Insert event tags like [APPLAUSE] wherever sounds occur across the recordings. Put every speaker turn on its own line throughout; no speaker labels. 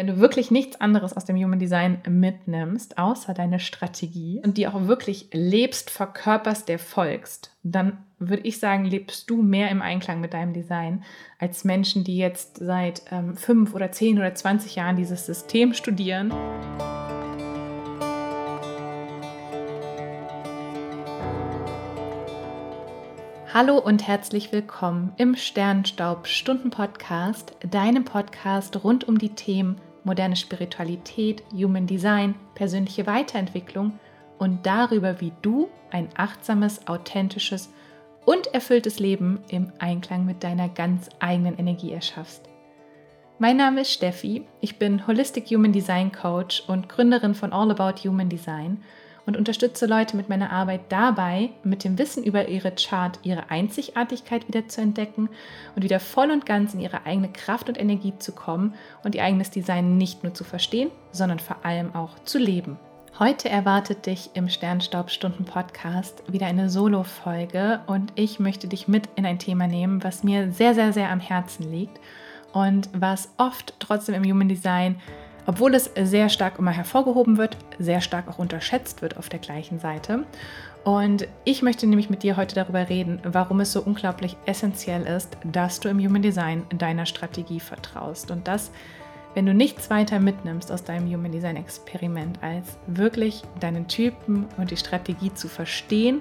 Wenn du wirklich nichts anderes aus dem Human Design mitnimmst, außer deine Strategie und die auch wirklich lebst, verkörperst, der folgst, dann würde ich sagen, lebst du mehr im Einklang mit deinem Design als Menschen, die jetzt seit ähm, fünf oder zehn oder zwanzig Jahren dieses System studieren. Hallo und herzlich willkommen im Sternstaub Stunden Podcast, deinem Podcast rund um die Themen moderne Spiritualität, Human Design, persönliche Weiterentwicklung und darüber, wie du ein achtsames, authentisches und erfülltes Leben im Einklang mit deiner ganz eigenen Energie erschaffst. Mein Name ist Steffi, ich bin Holistic Human Design Coach und Gründerin von All About Human Design und unterstütze Leute mit meiner Arbeit dabei, mit dem Wissen über ihre Chart ihre Einzigartigkeit wieder zu entdecken und wieder voll und ganz in ihre eigene Kraft und Energie zu kommen und ihr eigenes Design nicht nur zu verstehen, sondern vor allem auch zu leben. Heute erwartet dich im Sternstaubstunden-Podcast wieder eine Solo-Folge und ich möchte dich mit in ein Thema nehmen, was mir sehr, sehr, sehr am Herzen liegt und was oft trotzdem im Human Design obwohl es sehr stark immer hervorgehoben wird, sehr stark auch unterschätzt wird auf der gleichen Seite. Und ich möchte nämlich mit dir heute darüber reden, warum es so unglaublich essentiell ist, dass du im Human Design deiner Strategie vertraust und dass, wenn du nichts weiter mitnimmst aus deinem Human Design Experiment, als wirklich deinen Typen und die Strategie zu verstehen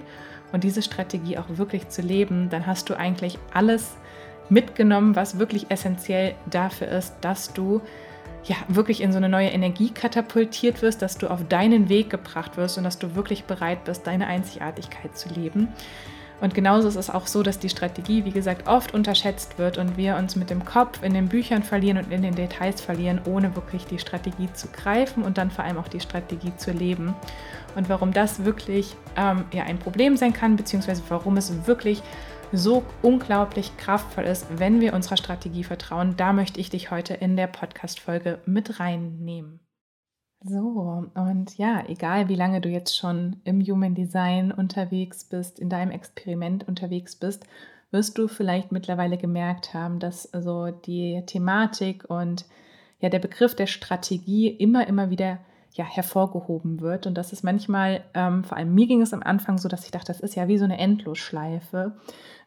und diese Strategie auch wirklich zu leben, dann hast du eigentlich alles mitgenommen, was wirklich essentiell dafür ist, dass du ja, wirklich in so eine neue Energie katapultiert wirst, dass du auf deinen Weg gebracht wirst und dass du wirklich bereit bist, deine Einzigartigkeit zu leben. Und genauso ist es auch so, dass die Strategie, wie gesagt, oft unterschätzt wird und wir uns mit dem Kopf in den Büchern verlieren und in den Details verlieren, ohne wirklich die Strategie zu greifen und dann vor allem auch die Strategie zu leben. Und warum das wirklich ähm, ja, ein Problem sein kann, beziehungsweise warum es wirklich so unglaublich kraftvoll ist, wenn wir unserer Strategie vertrauen. Da möchte ich dich heute in der Podcast-Folge mit reinnehmen. So, und ja, egal wie lange du jetzt schon im Human Design unterwegs bist, in deinem Experiment unterwegs bist, wirst du vielleicht mittlerweile gemerkt haben, dass so die Thematik und ja der Begriff der Strategie immer, immer wieder ja, hervorgehoben wird. Und das ist manchmal, ähm, vor allem mir ging es am Anfang so, dass ich dachte, das ist ja wie so eine Endlosschleife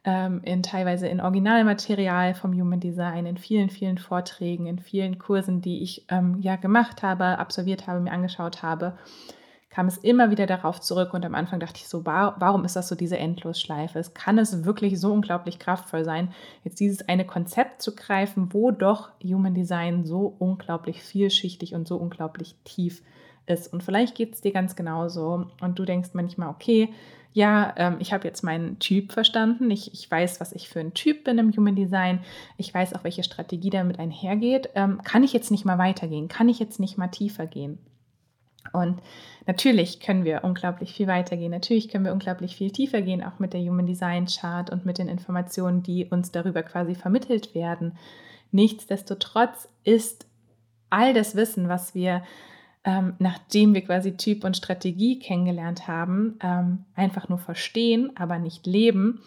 ähm, in teilweise in Originalmaterial vom Human Design, in vielen, vielen Vorträgen, in vielen Kursen, die ich ähm, ja gemacht habe, absolviert habe, mir angeschaut habe, kam es immer wieder darauf zurück und am Anfang dachte ich so, warum ist das so diese Endlosschleife? Es kann es wirklich so unglaublich kraftvoll sein, jetzt dieses eine Konzept zu greifen, wo doch Human Design so unglaublich vielschichtig und so unglaublich tief ist. Und vielleicht geht es dir ganz genauso und du denkst manchmal, okay, ja, ähm, ich habe jetzt meinen Typ verstanden. Ich, ich weiß, was ich für ein Typ bin im Human Design. Ich weiß auch, welche Strategie damit einhergeht. Ähm, kann ich jetzt nicht mal weitergehen? Kann ich jetzt nicht mal tiefer gehen? Und natürlich können wir unglaublich viel weitergehen. Natürlich können wir unglaublich viel tiefer gehen, auch mit der Human Design Chart und mit den Informationen, die uns darüber quasi vermittelt werden. Nichtsdestotrotz ist all das Wissen, was wir ähm, nachdem wir quasi Typ und Strategie kennengelernt haben, ähm, einfach nur verstehen, aber nicht leben,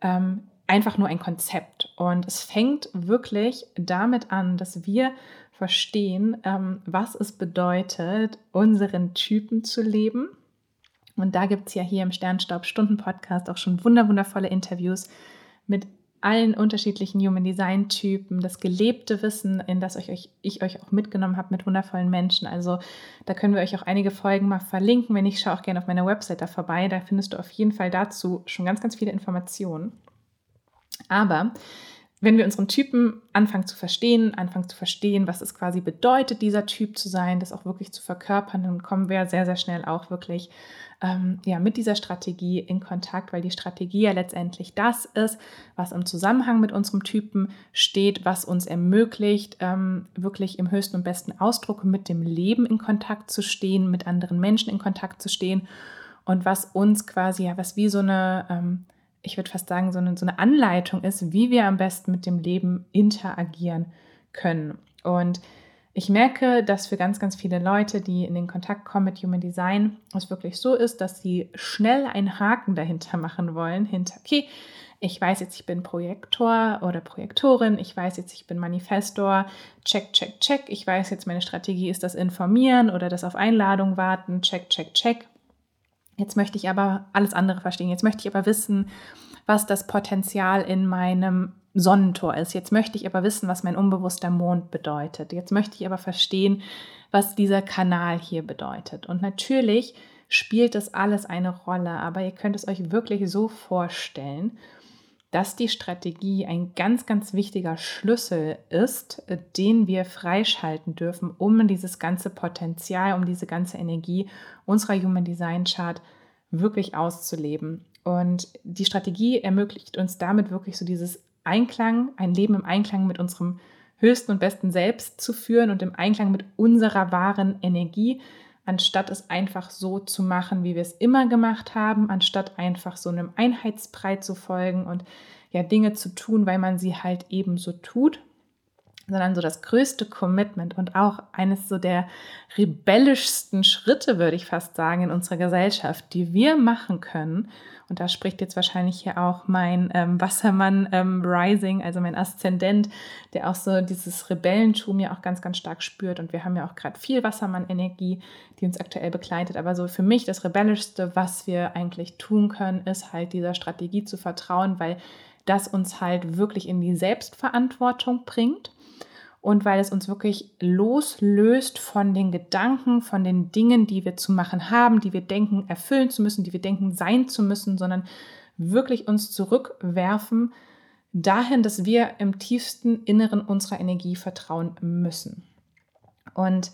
ähm, einfach nur ein Konzept. Und es fängt wirklich damit an, dass wir verstehen, ähm, was es bedeutet, unseren Typen zu leben. Und da gibt es ja hier im Sternstaub-Stunden-Podcast auch schon wunderwundervolle Interviews mit allen unterschiedlichen Human Design Typen, das gelebte Wissen, in das ich euch, ich euch auch mitgenommen habe mit wundervollen Menschen. Also da können wir euch auch einige Folgen mal verlinken. Wenn nicht, schau auch gerne auf meiner Website da vorbei. Da findest du auf jeden Fall dazu schon ganz, ganz viele Informationen. Aber wenn wir unseren Typen anfangen zu verstehen, anfangen zu verstehen, was es quasi bedeutet, dieser Typ zu sein, das auch wirklich zu verkörpern, dann kommen wir sehr, sehr schnell auch wirklich ähm, ja, mit dieser Strategie in Kontakt, weil die Strategie ja letztendlich das ist, was im Zusammenhang mit unserem Typen steht, was uns ermöglicht, ähm, wirklich im höchsten und besten Ausdruck mit dem Leben in Kontakt zu stehen, mit anderen Menschen in Kontakt zu stehen und was uns quasi, ja, was wie so eine ähm, ich würde fast sagen, so eine, so eine Anleitung ist, wie wir am besten mit dem Leben interagieren können. Und ich merke, dass für ganz, ganz viele Leute, die in den Kontakt kommen mit Human Design, es wirklich so ist, dass sie schnell einen Haken dahinter machen wollen, hinter, okay, ich weiß jetzt, ich bin Projektor oder Projektorin, ich weiß jetzt, ich bin Manifestor, check, check, check, ich weiß jetzt, meine Strategie ist das Informieren oder das auf Einladung warten, check, check, check. Jetzt möchte ich aber alles andere verstehen. Jetzt möchte ich aber wissen, was das Potenzial in meinem Sonnentor ist. Jetzt möchte ich aber wissen, was mein unbewusster Mond bedeutet. Jetzt möchte ich aber verstehen, was dieser Kanal hier bedeutet. Und natürlich spielt das alles eine Rolle, aber ihr könnt es euch wirklich so vorstellen, dass die Strategie ein ganz, ganz wichtiger Schlüssel ist, den wir freischalten dürfen, um dieses ganze Potenzial, um diese ganze Energie unserer Human Design Chart wirklich auszuleben. Und die Strategie ermöglicht uns damit wirklich so dieses Einklang, ein Leben im Einklang mit unserem höchsten und besten Selbst zu führen und im Einklang mit unserer wahren Energie, anstatt es einfach so zu machen, wie wir es immer gemacht haben, anstatt einfach so einem Einheitsbrei zu folgen und ja Dinge zu tun, weil man sie halt eben so tut, sondern so das größte Commitment und auch eines so der rebellischsten Schritte, würde ich fast sagen, in unserer Gesellschaft, die wir machen können. Und da spricht jetzt wahrscheinlich hier auch mein ähm, Wassermann ähm, Rising, also mein Aszendent, der auch so dieses Rebellentum ja auch ganz, ganz stark spürt. Und wir haben ja auch gerade viel Wassermann-Energie, die uns aktuell begleitet. Aber so für mich das Rebellischste, was wir eigentlich tun können, ist halt dieser Strategie zu vertrauen, weil das uns halt wirklich in die Selbstverantwortung bringt und weil es uns wirklich loslöst von den Gedanken, von den Dingen, die wir zu machen haben, die wir denken, erfüllen zu müssen, die wir denken, sein zu müssen, sondern wirklich uns zurückwerfen dahin, dass wir im tiefsten Inneren unserer Energie vertrauen müssen. Und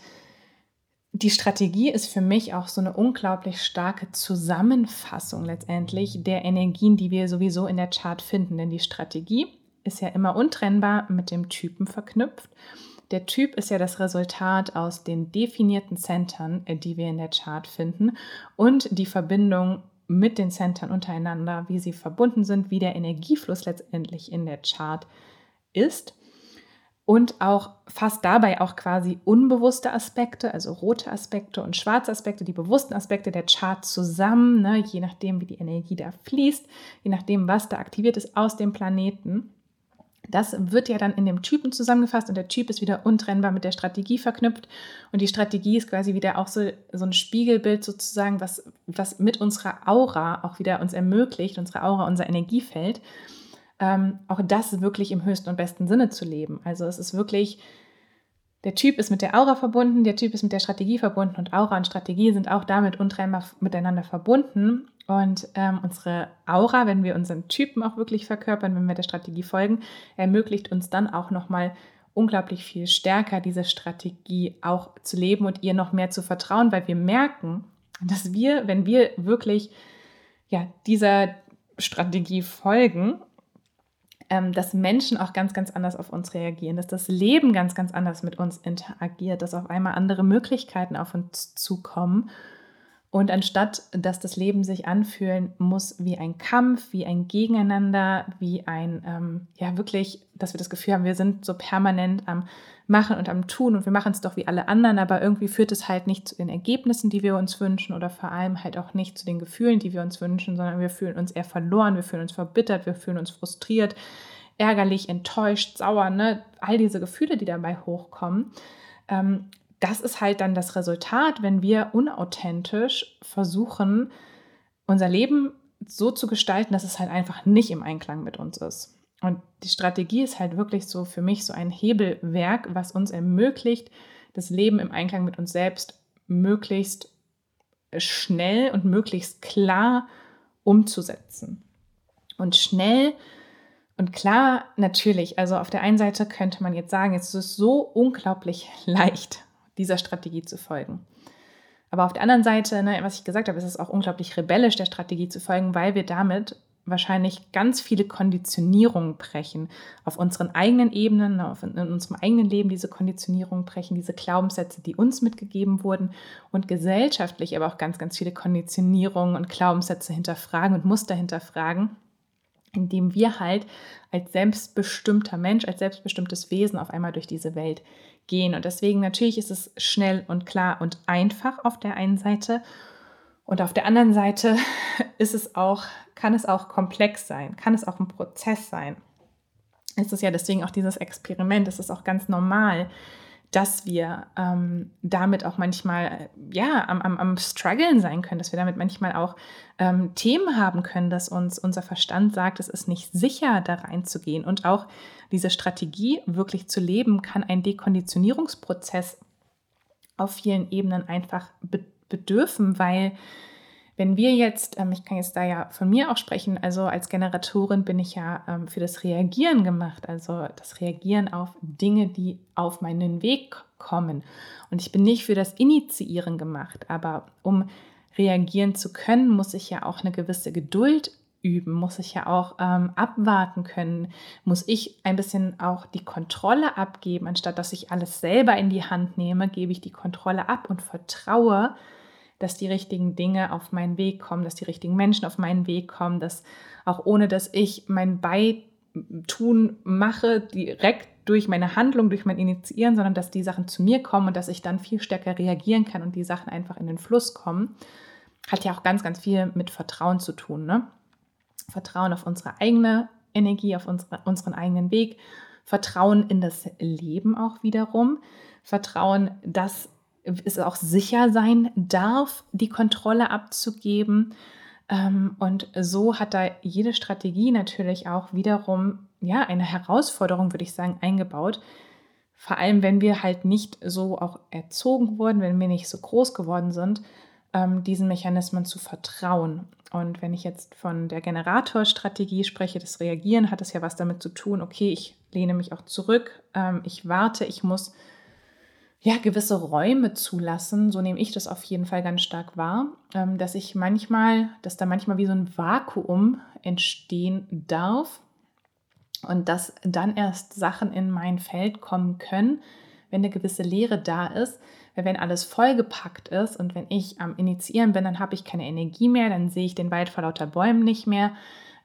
die Strategie ist für mich auch so eine unglaublich starke Zusammenfassung letztendlich der Energien, die wir sowieso in der Chart finden. Denn die Strategie ist ja immer untrennbar mit dem Typen verknüpft. Der Typ ist ja das Resultat aus den definierten Centern, äh, die wir in der Chart finden und die Verbindung mit den Centern untereinander, wie sie verbunden sind, wie der Energiefluss letztendlich in der Chart ist und auch fast dabei auch quasi unbewusste Aspekte, also rote Aspekte und schwarze Aspekte, die bewussten Aspekte der Chart zusammen, ne, je nachdem, wie die Energie da fließt, je nachdem, was da aktiviert ist aus dem Planeten. Das wird ja dann in dem Typen zusammengefasst und der Typ ist wieder untrennbar mit der Strategie verknüpft. Und die Strategie ist quasi wieder auch so, so ein Spiegelbild sozusagen, was, was mit unserer Aura auch wieder uns ermöglicht, unsere Aura, unser Energiefeld, ähm, auch das wirklich im höchsten und besten Sinne zu leben. Also es ist wirklich, der Typ ist mit der Aura verbunden, der Typ ist mit der Strategie verbunden und Aura und Strategie sind auch damit untrennbar miteinander verbunden. Und ähm, unsere Aura, wenn wir unseren Typen auch wirklich verkörpern, wenn wir der Strategie folgen, ermöglicht uns dann auch nochmal unglaublich viel stärker diese Strategie auch zu leben und ihr noch mehr zu vertrauen, weil wir merken, dass wir, wenn wir wirklich ja, dieser Strategie folgen, ähm, dass Menschen auch ganz, ganz anders auf uns reagieren, dass das Leben ganz, ganz anders mit uns interagiert, dass auf einmal andere Möglichkeiten auf uns zukommen. Und anstatt, dass das Leben sich anfühlen muss wie ein Kampf, wie ein Gegeneinander, wie ein, ähm, ja wirklich, dass wir das Gefühl haben, wir sind so permanent am Machen und am Tun und wir machen es doch wie alle anderen, aber irgendwie führt es halt nicht zu den Ergebnissen, die wir uns wünschen oder vor allem halt auch nicht zu den Gefühlen, die wir uns wünschen, sondern wir fühlen uns eher verloren, wir fühlen uns verbittert, wir fühlen uns frustriert, ärgerlich, enttäuscht, sauer, ne? all diese Gefühle, die dabei hochkommen. Ähm, das ist halt dann das Resultat, wenn wir unauthentisch versuchen, unser Leben so zu gestalten, dass es halt einfach nicht im Einklang mit uns ist. Und die Strategie ist halt wirklich so für mich so ein Hebelwerk, was uns ermöglicht, das Leben im Einklang mit uns selbst möglichst schnell und möglichst klar umzusetzen. Und schnell und klar, natürlich, also auf der einen Seite könnte man jetzt sagen, es ist so unglaublich [LAUGHS] leicht, dieser Strategie zu folgen. Aber auf der anderen Seite, ne, was ich gesagt habe, ist es auch unglaublich rebellisch, der Strategie zu folgen, weil wir damit wahrscheinlich ganz viele Konditionierungen brechen. Auf unseren eigenen Ebenen, in unserem eigenen Leben diese Konditionierungen brechen, diese Glaubenssätze, die uns mitgegeben wurden und gesellschaftlich aber auch ganz, ganz viele Konditionierungen und Glaubenssätze hinterfragen und Muster hinterfragen, indem wir halt als selbstbestimmter Mensch, als selbstbestimmtes Wesen auf einmal durch diese Welt gehen. Und deswegen natürlich ist es schnell und klar und einfach auf der einen Seite. Und auf der anderen Seite [LAUGHS] ist es auch, kann es auch komplex sein, kann es auch ein Prozess sein. Es ist ja deswegen auch dieses Experiment, es ist auch ganz normal, dass wir ähm, damit auch manchmal ja am, am, am struggeln sein können, dass wir damit manchmal auch ähm, Themen haben können, dass uns unser Verstand sagt, es ist nicht sicher, da reinzugehen. Und auch diese Strategie wirklich zu leben, kann ein Dekonditionierungsprozess auf vielen Ebenen einfach be bedürfen, weil wenn wir jetzt, ähm, ich kann jetzt da ja von mir auch sprechen, also als Generatorin bin ich ja ähm, für das Reagieren gemacht, also das Reagieren auf Dinge, die auf meinen Weg kommen. Und ich bin nicht für das Initiieren gemacht, aber um reagieren zu können, muss ich ja auch eine gewisse Geduld üben, muss ich ja auch ähm, abwarten können, muss ich ein bisschen auch die Kontrolle abgeben, anstatt dass ich alles selber in die Hand nehme, gebe ich die Kontrolle ab und vertraue, dass die richtigen Dinge auf meinen Weg kommen, dass die richtigen Menschen auf meinen Weg kommen, dass auch ohne dass ich mein Beitun mache, direkt durch meine Handlung, durch mein Initiieren, sondern dass die Sachen zu mir kommen und dass ich dann viel stärker reagieren kann und die Sachen einfach in den Fluss kommen, hat ja auch ganz, ganz viel mit Vertrauen zu tun. Ne? Vertrauen auf unsere eigene Energie, auf unsere, unseren eigenen Weg, Vertrauen in das Leben auch wiederum, Vertrauen, dass es auch sicher sein darf, die Kontrolle abzugeben. Ähm, und so hat da jede Strategie natürlich auch wiederum ja eine Herausforderung, würde ich sagen, eingebaut. Vor allem, wenn wir halt nicht so auch erzogen wurden, wenn wir nicht so groß geworden sind, ähm, diesen Mechanismen zu vertrauen. Und wenn ich jetzt von der Generatorstrategie spreche, das Reagieren, hat es ja was damit zu tun, okay, ich lehne mich auch zurück, ähm, ich warte, ich muss ja, gewisse Räume zulassen, so nehme ich das auf jeden Fall ganz stark wahr, ähm, dass ich manchmal, dass da manchmal wie so ein Vakuum entstehen darf und dass dann erst Sachen in mein Feld kommen können, wenn eine gewisse Leere da ist. Weil wenn alles vollgepackt ist und wenn ich am Initiieren bin, dann habe ich keine Energie mehr, dann sehe ich den Wald vor lauter Bäumen nicht mehr.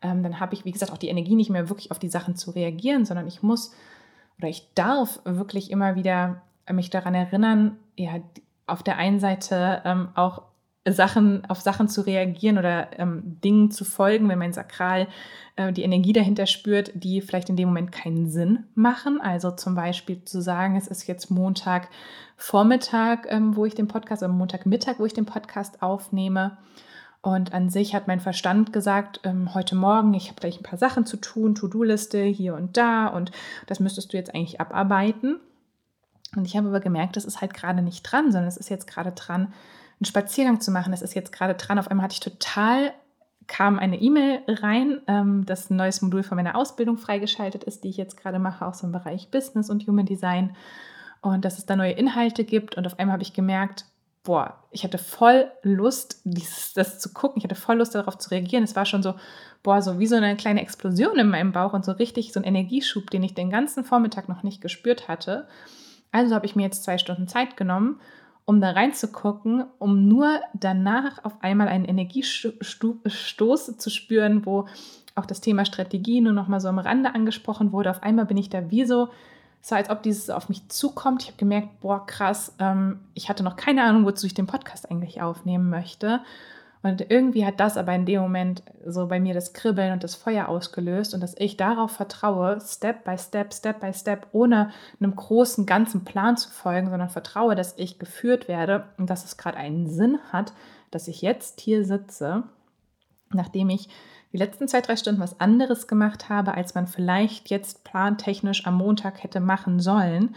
Ähm, dann habe ich, wie gesagt, auch die Energie nicht mehr wirklich auf die Sachen zu reagieren, sondern ich muss oder ich darf wirklich immer wieder mich daran erinnern, ja, auf der einen Seite ähm, auch Sachen, auf Sachen zu reagieren oder ähm, Dingen zu folgen, wenn mein Sakral äh, die Energie dahinter spürt, die vielleicht in dem Moment keinen Sinn machen. Also zum Beispiel zu sagen, es ist jetzt Montagvormittag, ähm, wo ich den Podcast, oder Montagmittag, wo ich den Podcast aufnehme. Und an sich hat mein Verstand gesagt, ähm, heute Morgen, ich habe gleich ein paar Sachen zu tun, To-Do-Liste hier und da und das müsstest du jetzt eigentlich abarbeiten. Und ich habe aber gemerkt, das ist halt gerade nicht dran, sondern es ist jetzt gerade dran, einen Spaziergang zu machen. Es ist jetzt gerade dran. Auf einmal hatte ich total, kam eine E-Mail rein, ähm, dass ein neues Modul von meiner Ausbildung freigeschaltet ist, die ich jetzt gerade mache, auch so im Bereich Business und Human Design. Und dass es da neue Inhalte gibt. Und auf einmal habe ich gemerkt, boah, ich hatte voll Lust, dieses, das zu gucken. Ich hatte voll Lust, darauf zu reagieren. Es war schon so, boah, so wie so eine kleine Explosion in meinem Bauch und so richtig so ein Energieschub, den ich den ganzen Vormittag noch nicht gespürt hatte. Also habe ich mir jetzt zwei Stunden Zeit genommen, um da reinzugucken, um nur danach auf einmal einen Energiestoß zu spüren, wo auch das Thema Strategie nur noch mal so am Rande angesprochen wurde. Auf einmal bin ich da wie so, es war, als ob dieses auf mich zukommt. Ich habe gemerkt, boah, krass, ähm, ich hatte noch keine Ahnung, wozu ich den Podcast eigentlich aufnehmen möchte. Und irgendwie hat das aber in dem Moment so bei mir das Kribbeln und das Feuer ausgelöst und dass ich darauf vertraue, Step by Step, Step by Step, ohne einem großen ganzen Plan zu folgen, sondern vertraue, dass ich geführt werde und dass es gerade einen Sinn hat, dass ich jetzt hier sitze, nachdem ich die letzten zwei, drei Stunden was anderes gemacht habe, als man vielleicht jetzt plantechnisch am Montag hätte machen sollen.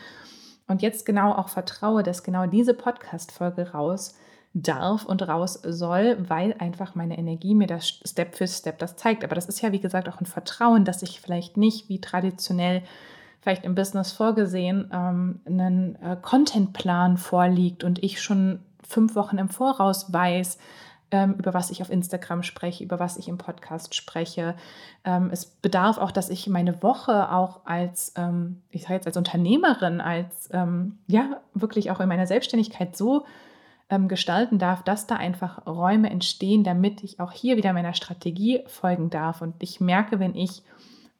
Und jetzt genau auch vertraue, dass genau diese Podcast-Folge raus darf und raus soll, weil einfach meine Energie mir das Step für Step das zeigt. Aber das ist ja, wie gesagt, auch ein Vertrauen, dass ich vielleicht nicht wie traditionell vielleicht im Business vorgesehen ähm, einen äh, Contentplan vorliegt und ich schon fünf Wochen im Voraus weiß, ähm, über was ich auf Instagram spreche, über was ich im Podcast spreche. Ähm, es bedarf auch, dass ich meine Woche auch als, ähm, ich sage jetzt als Unternehmerin, als ja, wirklich auch in meiner Selbstständigkeit so ähm, gestalten darf, dass da einfach Räume entstehen, damit ich auch hier wieder meiner Strategie folgen darf. Und ich merke, wenn ich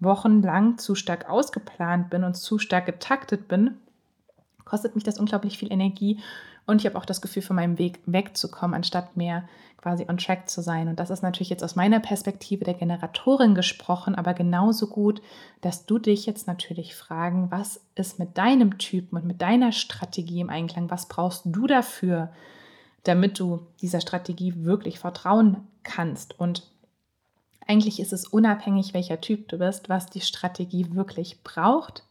wochenlang zu stark ausgeplant bin und zu stark getaktet bin, kostet mich das unglaublich viel Energie und ich habe auch das Gefühl, von meinem Weg wegzukommen, anstatt mehr quasi on track zu sein. Und das ist natürlich jetzt aus meiner Perspektive der Generatorin gesprochen, aber genauso gut, dass du dich jetzt natürlich fragen, was ist mit deinem Typen und mit deiner Strategie im Einklang? Was brauchst du dafür, damit du dieser Strategie wirklich vertrauen kannst? Und eigentlich ist es unabhängig, welcher Typ du bist, was die Strategie wirklich braucht,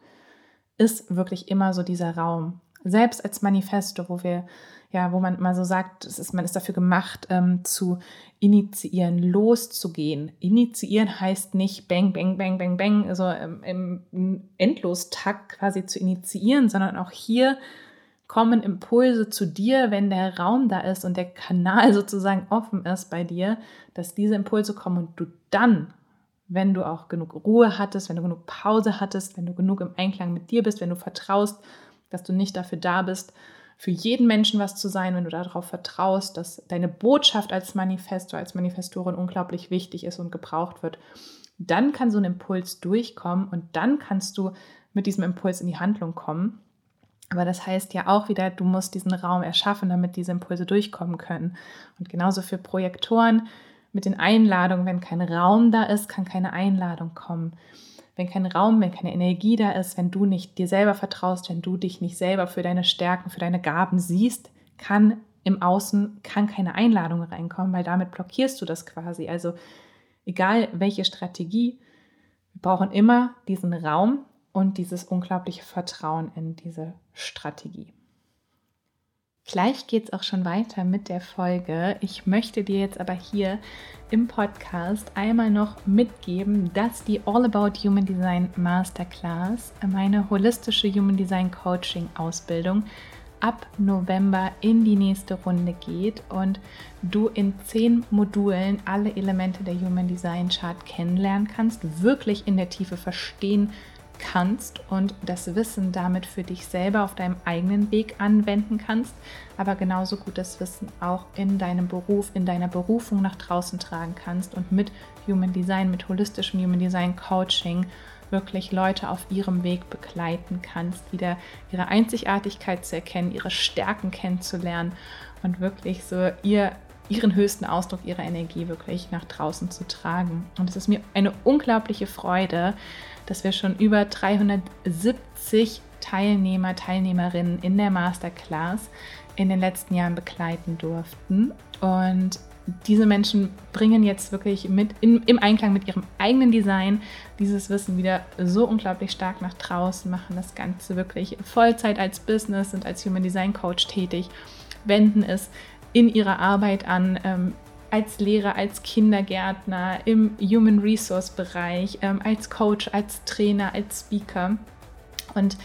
ist wirklich immer so dieser Raum selbst als Manifesto, wo wir, ja, wo man mal so sagt, ist, man ist dafür gemacht, ähm, zu initiieren, loszugehen. Initiieren heißt nicht bang, bang, bang, bang, bang, also im, im Endlostakt quasi zu initiieren, sondern auch hier kommen Impulse zu dir, wenn der Raum da ist und der Kanal [LAUGHS] sozusagen offen ist bei dir, dass diese Impulse kommen und du dann, wenn du auch genug Ruhe hattest, wenn du genug Pause hattest, wenn du genug im Einklang mit dir bist, wenn du vertraust, dass du nicht dafür da bist, für jeden Menschen was zu sein, wenn du darauf vertraust, dass deine Botschaft als Manifestor, als Manifestorin unglaublich wichtig ist und gebraucht wird, dann kann so ein Impuls durchkommen und dann kannst du mit diesem Impuls in die Handlung kommen. Aber das heißt ja auch wieder, du musst diesen Raum erschaffen, damit diese Impulse durchkommen können. Und genauso für Projektoren mit den Einladungen, wenn kein Raum da ist, kann keine Einladung kommen wenn kein Raum, wenn keine Energie da ist, wenn du nicht dir selber vertraust, wenn du dich nicht selber für deine Stärken, für deine Gaben siehst, kann im Außen kann keine Einladung reinkommen, weil damit blockierst du das quasi. Also egal welche Strategie, wir brauchen immer diesen Raum und dieses unglaubliche Vertrauen in diese Strategie. Gleich geht es auch schon weiter mit der Folge. Ich möchte dir jetzt aber hier im Podcast einmal noch mitgeben, dass die All About Human Design Masterclass, meine holistische Human Design Coaching Ausbildung, ab November in die nächste Runde geht und du in zehn Modulen alle Elemente der Human Design Chart kennenlernen kannst, wirklich in der Tiefe verstehen kannst kannst und das Wissen damit für dich selber auf deinem eigenen Weg anwenden kannst, aber genauso gut das Wissen auch in deinem Beruf, in deiner Berufung nach draußen tragen kannst und mit Human Design, mit holistischem Human Design Coaching wirklich Leute auf ihrem Weg begleiten kannst, wieder ihre Einzigartigkeit zu erkennen, ihre Stärken kennenzulernen und wirklich so ihr ihren höchsten Ausdruck ihrer Energie wirklich nach draußen zu tragen. Und es ist mir eine unglaubliche Freude, dass wir schon über 370 Teilnehmer, Teilnehmerinnen in der Masterclass in den letzten Jahren begleiten durften. Und diese Menschen bringen jetzt wirklich mit in, im Einklang mit ihrem eigenen Design dieses Wissen wieder so unglaublich stark nach draußen, machen das Ganze wirklich Vollzeit als Business, sind als Human Design Coach tätig, wenden es in ihrer Arbeit an, ähm, als Lehrer, als Kindergärtner, im Human Resource Bereich, ähm, als Coach, als Trainer, als Speaker. Und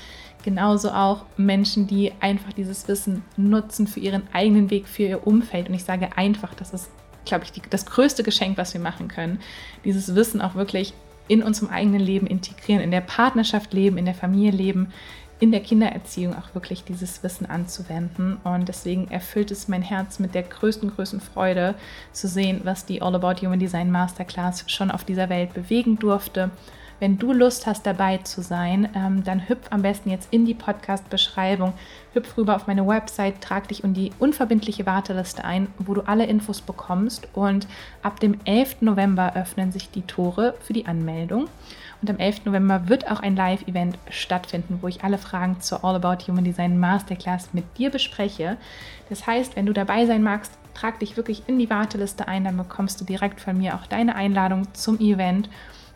genauso auch Menschen, die einfach dieses Wissen nutzen für ihren eigenen Weg, für ihr Umfeld. Und ich sage einfach, das ist, glaube ich, die, das größte Geschenk, was wir machen können, dieses Wissen auch wirklich in unserem eigenen Leben integrieren, in der Partnerschaft leben, in der Familie leben, in der Kindererziehung auch wirklich dieses Wissen anzuwenden. Und deswegen erfüllt es mein Herz mit der größten, größten Freude zu sehen, was die All About Human Design Masterclass schon auf dieser Welt bewegen durfte. Wenn du Lust hast, dabei zu sein, ähm, dann hüpf am besten jetzt in die Podcast-Beschreibung, hüpf rüber auf meine Website, trag dich in die unverbindliche Warteliste ein, wo du alle Infos bekommst. Und ab dem 11. November öffnen sich die Tore für die Anmeldung. Und am 11. November wird auch ein Live-Event stattfinden, wo ich alle Fragen zur All About Human Design Masterclass mit dir bespreche. Das heißt, wenn du dabei sein magst, trag dich wirklich in die Warteliste ein, dann bekommst du direkt von mir auch deine Einladung zum Event.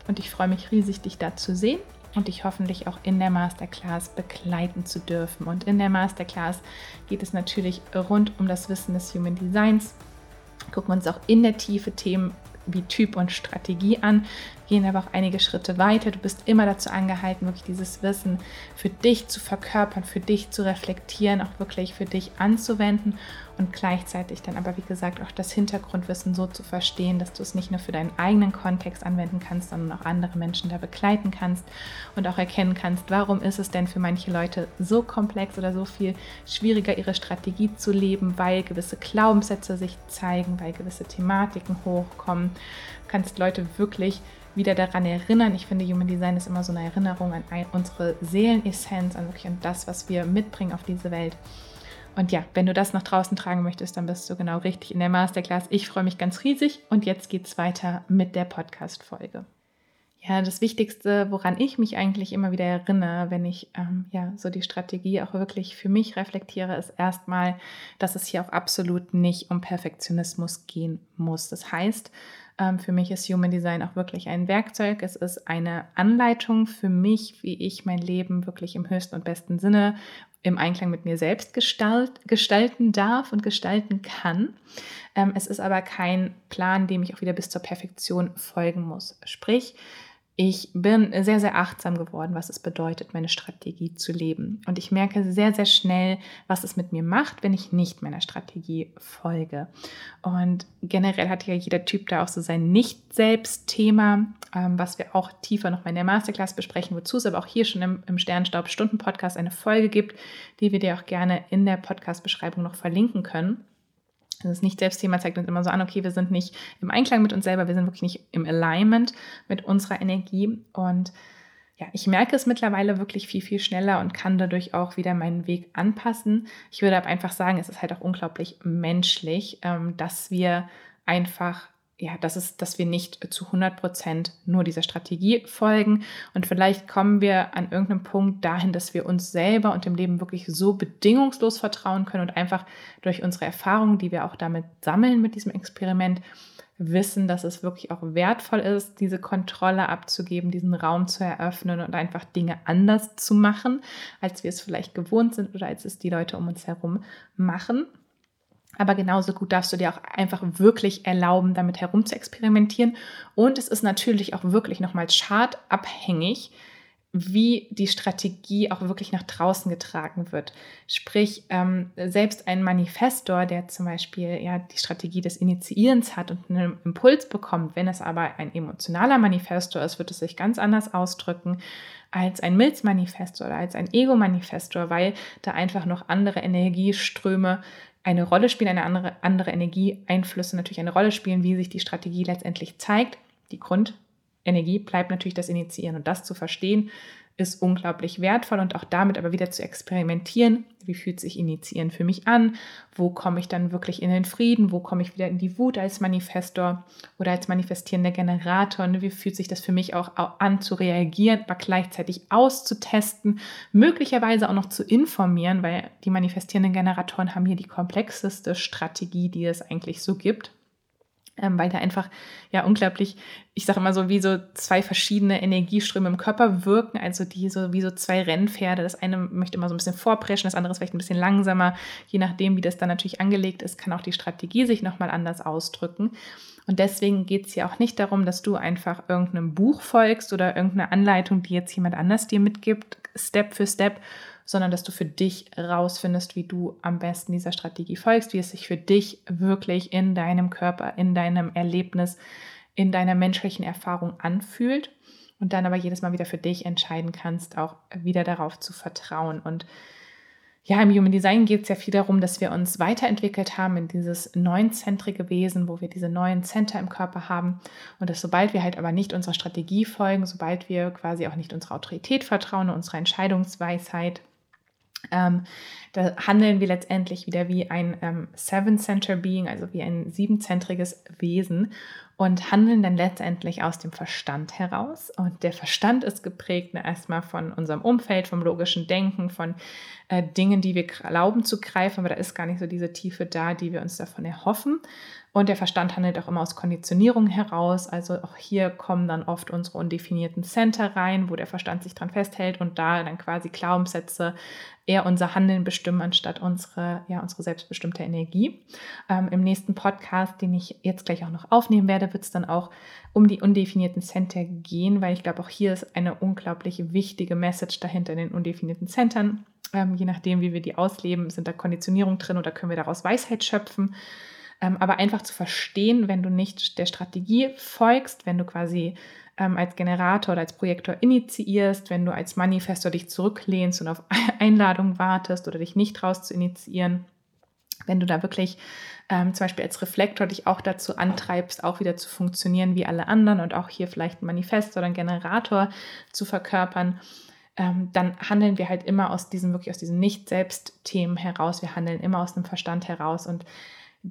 Und ich freue mich riesig, dich da zu sehen und dich hoffentlich auch in der Masterclass begleiten zu dürfen. Und in der Masterclass geht es natürlich rund um das Wissen des Human Designs. Gucken wir uns auch in der Tiefe Themen wie Typ und Strategie an, gehen aber auch einige Schritte weiter. Du bist immer dazu angehalten, wirklich dieses Wissen für dich zu verkörpern, für dich zu reflektieren, auch wirklich für dich anzuwenden und gleichzeitig dann aber, wie gesagt, auch das Hintergrundwissen so zu verstehen, dass du es nicht nur für deinen eigenen Kontext anwenden kannst, sondern auch andere Menschen da begleiten kannst und auch erkennen kannst, warum ist es denn für manche Leute so komplex oder so viel schwieriger, ihre Strategie zu leben, weil gewisse Glaubenssätze sich zeigen, weil gewisse Thematiken hochkommen. Du kannst Leute wirklich wieder daran erinnern. Ich finde, Human Design ist immer so eine Erinnerung an unsere Seelenessenz, an wirklich an das, was wir mitbringen auf diese Welt. Und ja, wenn du das nach draußen tragen möchtest, dann bist du genau richtig in der Masterclass. Ich freue mich ganz riesig und jetzt geht's weiter mit der Podcast-Folge. Ja, das Wichtigste, woran ich mich eigentlich immer wieder erinnere, wenn ich ähm, ja so die Strategie auch wirklich für mich reflektiere, ist erstmal, dass es hier auch absolut nicht um Perfektionismus gehen muss. Das heißt, für mich ist Human Design auch wirklich ein Werkzeug. Es ist eine Anleitung für mich, wie ich mein Leben wirklich im höchsten und besten Sinne im Einklang mit mir selbst gestalt, gestalten darf und gestalten kann. Ähm, es ist aber kein Plan, dem ich auch wieder bis zur Perfektion folgen muss. Sprich, ich bin sehr, sehr achtsam geworden, was es bedeutet, meine Strategie zu leben. Und ich merke sehr, sehr schnell, was es mit mir macht, wenn ich nicht meiner Strategie folge. Und generell hat ja jeder Typ da auch so sein Nicht-Selbst-Thema, ähm, was wir auch tiefer noch mal in der Masterclass besprechen, wozu es aber auch hier schon im, im Sternstaub-Stunden-Podcast eine Folge gibt, die wir dir auch gerne in der Podcast-Beschreibung noch verlinken können. Das Nicht-Selbst-Thema zeigt uns immer so an, okay, wir sind nicht im Einklang mit uns selber, wir sind wirklich nicht im Alignment mit unserer Energie. Und ja, ich merke es mittlerweile wirklich viel, viel schneller und kann dadurch auch wieder meinen Weg anpassen. Ich würde aber einfach sagen, es ist halt auch unglaublich menschlich, ähm, dass wir einfach ja, das ist, dass wir nicht zu 100 Prozent nur dieser Strategie folgen. Und vielleicht kommen wir an irgendeinem Punkt dahin, dass wir uns selber und dem Leben wirklich so bedingungslos vertrauen können und einfach durch unsere Erfahrungen, die wir auch damit sammeln mit diesem Experiment, wissen, dass es wirklich auch wertvoll ist, diese Kontrolle abzugeben, diesen Raum zu eröffnen und einfach Dinge anders zu machen, als wir es vielleicht gewohnt sind oder als es die Leute um uns herum machen. Aber genauso gut darfst du dir auch einfach wirklich erlauben, damit herum zu experimentieren. Und es ist natürlich auch wirklich nochmal chartabhängig, wie die Strategie auch wirklich nach draußen getragen wird. Sprich, ähm, selbst ein Manifestor, der zum Beispiel ja die Strategie des Initiierens hat und einen Impuls bekommt, wenn es aber ein emotionaler Manifestor ist, wird es sich ganz anders ausdrücken als ein Milzmanifestor oder als ein Ego-Manifestor, weil da einfach noch andere Energieströme eine Rolle spielen, eine andere, andere Energieeinflüsse natürlich eine Rolle spielen, wie sich die Strategie letztendlich zeigt. Die Grundenergie bleibt natürlich das Initiieren und das zu verstehen, ist unglaublich wertvoll und auch damit aber wieder zu experimentieren. Wie fühlt sich Initiieren für mich an? Wo komme ich dann wirklich in den Frieden? Wo komme ich wieder in die Wut als Manifestor oder als manifestierender Generator? Und wie fühlt sich das für mich auch an zu reagieren, aber gleichzeitig auszutesten, möglicherweise auch noch zu informieren, weil die manifestierenden Generatoren haben hier die komplexeste Strategie, die es eigentlich so gibt ähm, weil da einfach ja unglaublich, ich sage immer so, wie so zwei verschiedene Energieströme im Körper wirken, also die so wie so zwei Rennpferde. Das eine möchte immer so ein bisschen vorpreschen, das andere ist vielleicht ein bisschen langsamer. Je nachdem, wie das dann natürlich angelegt ist, kann auch die Strategie sich nochmal anders ausdrücken. Und deswegen geht es hier auch nicht darum, dass du einfach irgendeinem Buch folgst oder irgendeine Anleitung, die jetzt jemand anders dir mitgibt, Step für Step, sondern dass du für dich rausfindest, wie du am besten dieser Strategie folgst, wie es sich für dich wirklich in deinem Körper, in deinem Erlebnis, in deiner menschlichen Erfahrung anfühlt und dann aber jedes Mal wieder für dich entscheiden kannst, auch wieder darauf zu vertrauen. Und ja, im Human Design geht es ja viel darum, dass wir uns weiterentwickelt haben in dieses neunzentrige Wesen, wo wir diese neuen Center im Körper haben. Und dass sobald wir halt aber nicht unserer Strategie folgen, sobald wir quasi auch nicht unserer Autorität vertrauen, unserer Entscheidungsweisheit, ähm, da handeln wir letztendlich wieder wie ein ähm, Seven-Center Being, also wie ein siebenzentriges Wesen und handeln dann letztendlich aus dem Verstand heraus. Und der Verstand ist geprägt ne, erstmal von unserem Umfeld, vom logischen Denken, von äh, Dingen, die wir glauben zu greifen, aber da ist gar nicht so diese Tiefe da, die wir uns davon erhoffen. Und der Verstand handelt auch immer aus Konditionierung heraus. Also auch hier kommen dann oft unsere undefinierten Center rein, wo der Verstand sich dran festhält und da dann quasi Glaubenssätze eher unser Handeln bestimmen, anstatt unsere, ja, unsere selbstbestimmte Energie. Ähm, Im nächsten Podcast, den ich jetzt gleich auch noch aufnehmen werde, wird es dann auch um die undefinierten Center gehen, weil ich glaube, auch hier ist eine unglaublich wichtige Message dahinter in den undefinierten Centern. Ähm, je nachdem, wie wir die ausleben, sind da Konditionierung drin oder können wir daraus Weisheit schöpfen. Ähm, aber einfach zu verstehen, wenn du nicht der Strategie folgst, wenn du quasi ähm, als Generator oder als Projektor initiierst, wenn du als Manifestor dich zurücklehnst und auf [LAUGHS] Einladung wartest oder dich nicht traust zu initiieren, wenn du da wirklich ähm, zum Beispiel als Reflektor dich auch dazu antreibst, auch wieder zu funktionieren wie alle anderen und auch hier vielleicht ein Manifest oder ein Generator zu verkörpern, ähm, dann handeln wir halt immer aus diesem, wirklich aus diesen Nicht-Selbst-Themen heraus. Wir handeln immer aus dem Verstand heraus und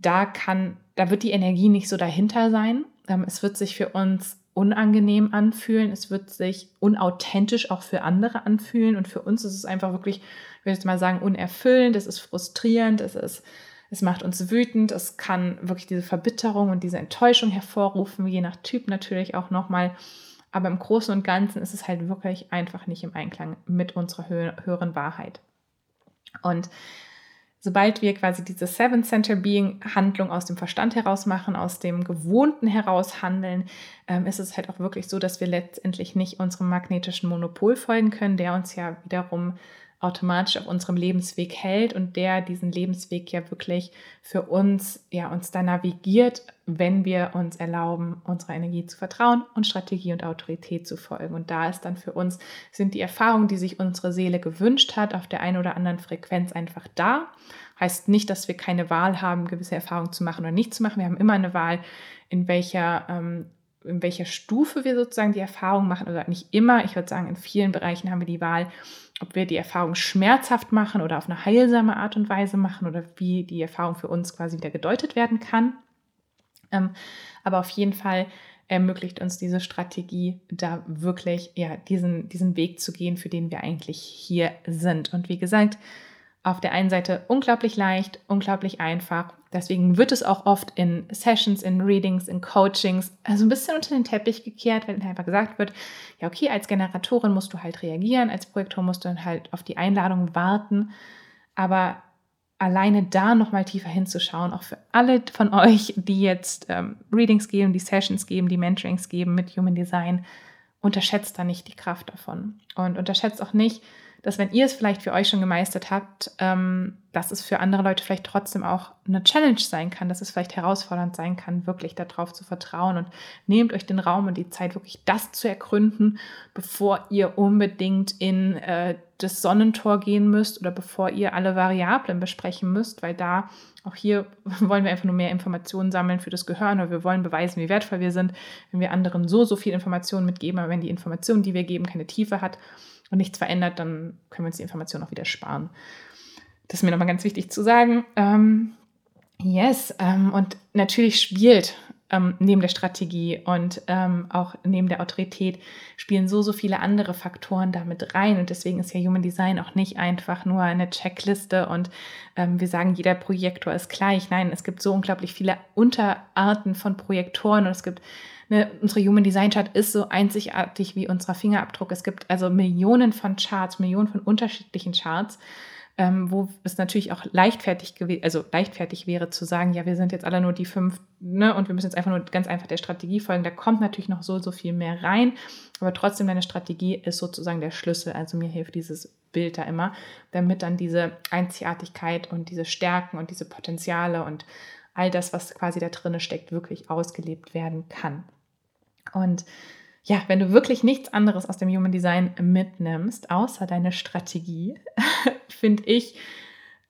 da kann, da wird die Energie nicht so dahinter sein. Ähm, es wird sich für uns unangenehm anfühlen. Es wird sich unauthentisch auch für andere anfühlen. Und für uns ist es einfach wirklich, ich würde jetzt mal sagen, unerfüllend. Es ist frustrierend. Es ist, es macht uns wütend. Es kann wirklich diese Verbitterung und diese Enttäuschung hervorrufen, je nach Typ natürlich auch nochmal. Aber im Großen und Ganzen ist es halt wirklich einfach nicht im Einklang mit unserer höheren Wahrheit. Und sobald wir quasi diese Seven Center Being Handlung aus dem Verstand heraus machen, aus dem Gewohnten heraus handeln, ähm, ist es halt auch wirklich so, dass wir letztendlich nicht unserem magnetischen Monopol folgen können, der uns ja wiederum automatisch auf unserem Lebensweg hält und der diesen Lebensweg ja wirklich für uns, ja, uns da navigiert, wenn wir uns erlauben, unserer Energie zu vertrauen und Strategie und Autorität zu folgen. Und da ist dann für uns, sind die Erfahrungen, die sich unsere Seele gewünscht hat, auf der einen oder anderen Frequenz einfach da. Heißt nicht, dass wir keine Wahl haben, gewisse Erfahrungen zu machen oder nicht zu machen. Wir haben immer eine Wahl, in welcher ähm, in welcher Stufe wir sozusagen die Erfahrung machen, oder nicht immer, ich würde sagen, in vielen Bereichen haben wir die Wahl, ob wir die Erfahrung schmerzhaft machen oder auf eine heilsame Art und Weise machen oder wie die Erfahrung für uns quasi wieder gedeutet werden kann. Ähm, aber auf jeden Fall ermöglicht uns diese Strategie, da wirklich ja, diesen, diesen Weg zu gehen, für den wir eigentlich hier sind. Und wie gesagt, auf der einen Seite unglaublich leicht, unglaublich einfach. Deswegen wird es auch oft in Sessions, in Readings, in Coachings also ein bisschen unter den Teppich gekehrt, wenn einfach gesagt wird, ja okay, als Generatorin musst du halt reagieren, als Projektor musst du halt auf die Einladung warten. Aber alleine da nochmal tiefer hinzuschauen, auch für alle von euch, die jetzt ähm, Readings geben, die Sessions geben, die Mentorings geben mit Human Design, unterschätzt da nicht die Kraft davon. Und unterschätzt auch nicht, dass wenn ihr es vielleicht für euch schon gemeistert habt, ähm, dass es für andere Leute vielleicht trotzdem auch eine Challenge sein kann, dass es vielleicht herausfordernd sein kann, wirklich darauf zu vertrauen. Und nehmt euch den Raum und die Zeit, wirklich das zu ergründen, bevor ihr unbedingt in äh, das Sonnentor gehen müsst oder bevor ihr alle Variablen besprechen müsst, weil da auch hier [LAUGHS] wollen wir einfach nur mehr Informationen sammeln für das Gehirn oder wir wollen beweisen, wie wertvoll wir sind, wenn wir anderen so, so viel Informationen mitgeben, aber wenn die Information, die wir geben, keine Tiefe hat, und nichts verändert, dann können wir uns die Information auch wieder sparen. Das ist mir nochmal ganz wichtig zu sagen. Ähm, yes, ähm, und natürlich spielt ähm, neben der Strategie und ähm, auch neben der Autorität spielen so, so viele andere Faktoren damit rein. Und deswegen ist ja Human Design auch nicht einfach nur eine Checkliste und ähm, wir sagen, jeder Projektor ist gleich. Nein, es gibt so unglaublich viele Unterarten von Projektoren und es gibt Ne, unsere Human Design Chart ist so einzigartig wie unser Fingerabdruck. Es gibt also Millionen von Charts, Millionen von unterschiedlichen Charts, ähm, wo es natürlich auch leichtfertig, also leichtfertig wäre zu sagen, ja, wir sind jetzt alle nur die fünf, ne, und wir müssen jetzt einfach nur ganz einfach der Strategie folgen. Da kommt natürlich noch so, so viel mehr rein, aber trotzdem deine Strategie ist sozusagen der Schlüssel. Also mir hilft dieses Bild da immer, damit dann diese Einzigartigkeit und diese Stärken und diese Potenziale und all das, was quasi da drin steckt, wirklich ausgelebt werden kann. Und ja, wenn du wirklich nichts anderes aus dem Human Design mitnimmst, außer deine Strategie, [LAUGHS] finde ich,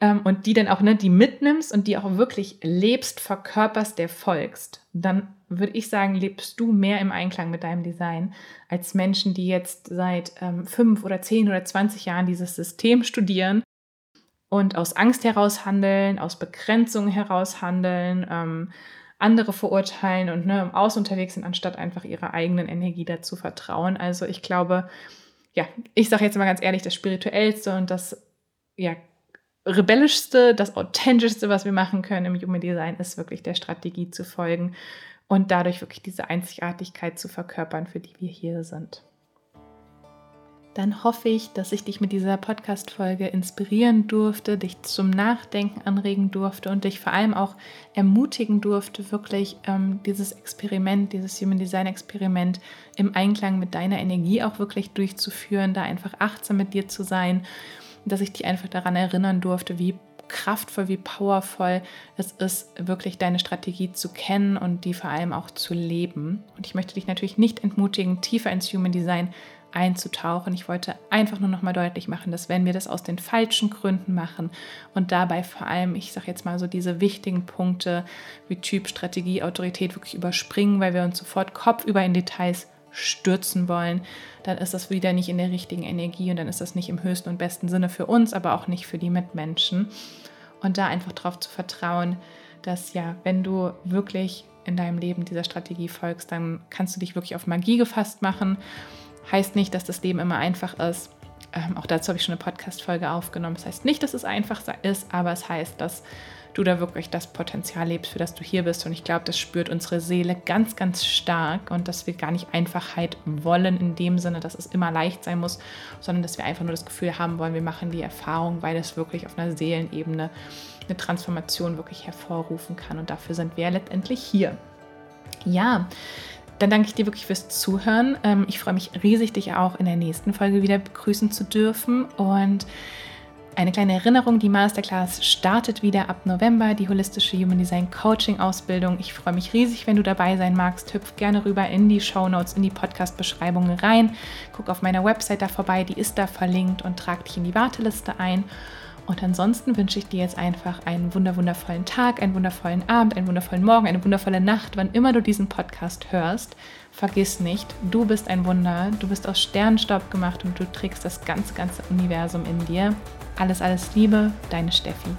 ähm, und die dann auch, ne, die mitnimmst und die auch wirklich lebst, verkörperst, der folgst, dann würde ich sagen, lebst du mehr im Einklang mit deinem Design als Menschen, die jetzt seit ähm, fünf oder zehn oder zwanzig Jahren dieses System studieren und aus Angst heraus handeln, aus Begrenzung heraus handeln, ähm, andere verurteilen und ne, im Aus unterwegs sind, anstatt einfach ihrer eigenen Energie dazu vertrauen. Also ich glaube, ja, ich sage jetzt mal ganz ehrlich, das Spirituellste und das ja, rebellischste, das authentischste, was wir machen können im Human Design, ist wirklich der Strategie zu folgen und dadurch wirklich diese Einzigartigkeit zu verkörpern, für die wir hier sind dann hoffe ich, dass ich dich mit dieser Podcast-Folge inspirieren durfte, dich zum Nachdenken anregen durfte und dich vor allem auch ermutigen durfte, wirklich ähm, dieses Experiment, dieses Human Design Experiment im Einklang mit deiner Energie auch wirklich durchzuführen, da einfach achtsam mit dir zu sein, dass ich dich einfach daran erinnern durfte, wie kraftvoll, wie powervoll es ist, wirklich deine Strategie zu kennen und die vor allem auch zu leben. Und ich möchte dich natürlich nicht entmutigen, tiefer ins Human Design einzutauchen. Ich wollte einfach nur noch mal deutlich machen, dass wenn wir das aus den falschen Gründen machen und dabei vor allem, ich sage jetzt mal so diese wichtigen Punkte wie Typ, Strategie, Autorität wirklich überspringen, weil wir uns sofort kopfüber in Details stürzen wollen, dann ist das wieder nicht in der richtigen Energie und dann ist das nicht im höchsten und besten Sinne für uns, aber auch nicht für die Mitmenschen. Und da einfach darauf zu vertrauen, dass ja, wenn du wirklich in deinem Leben dieser Strategie folgst, dann kannst du dich wirklich auf Magie gefasst machen. Heißt nicht, dass das Leben immer einfach ist. Ähm, auch dazu habe ich schon eine Podcast-Folge aufgenommen. Das heißt nicht, dass es einfach ist, aber es heißt, dass du da wirklich das Potenzial lebst, für das du hier bist. Und ich glaube, das spürt unsere Seele ganz, ganz stark und dass wir gar nicht Einfachheit wollen in dem Sinne, dass es immer leicht sein muss, sondern dass wir einfach nur das Gefühl haben wollen, wir machen die Erfahrung, weil es wirklich auf einer Seelenebene eine Transformation wirklich hervorrufen kann. Und dafür sind wir letztendlich hier. Ja, dann danke ich dir wirklich fürs Zuhören. Ähm, ich freue mich riesig, dich auch in der nächsten Folge wieder begrüßen zu dürfen. Und eine kleine Erinnerung, die Masterclass startet wieder ab November, die holistische Human Design Coaching Ausbildung. Ich freue mich riesig, wenn du dabei sein magst. Hüpf gerne rüber in die Show Notes, in die Podcast-Beschreibung rein. Guck auf meiner Website da vorbei, die ist da verlinkt und trag dich in die Warteliste ein. Und ansonsten wünsche ich dir jetzt einfach einen wundervollen Tag, einen wundervollen Abend, einen wundervollen Morgen, eine wundervolle Nacht, wann immer du diesen Podcast hörst. Vergiss nicht, du bist ein Wunder, du bist aus Sternenstaub gemacht und du trägst das ganze, ganze Universum in dir. Alles, alles Liebe, deine Steffi.